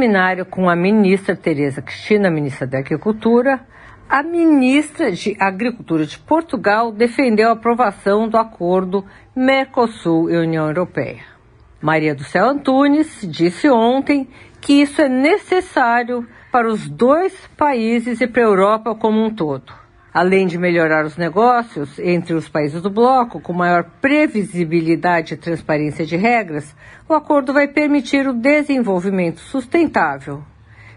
Seminário com a ministra Tereza Cristina, ministra da Agricultura, a ministra de Agricultura de Portugal defendeu a aprovação do acordo Mercosul e União Europeia. Maria do Céu Antunes disse ontem que isso é necessário para os dois países e para a Europa como um todo. Além de melhorar os negócios entre os países do bloco, com maior previsibilidade e transparência de regras, o acordo vai permitir o desenvolvimento sustentável.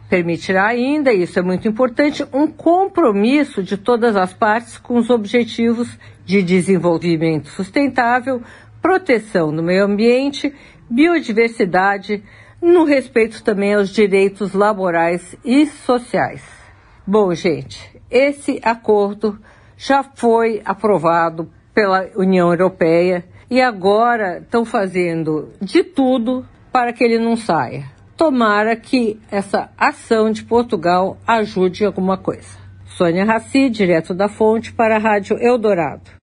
Permitirá ainda, e isso é muito importante, um compromisso de todas as partes com os objetivos de desenvolvimento sustentável, proteção do meio ambiente, biodiversidade, no respeito também aos direitos laborais e sociais. Bom, gente, esse acordo já foi aprovado pela União Europeia e agora estão fazendo de tudo para que ele não saia. Tomara que essa ação de Portugal ajude alguma coisa. Sônia Raci, direto da fonte, para a Rádio Eldorado.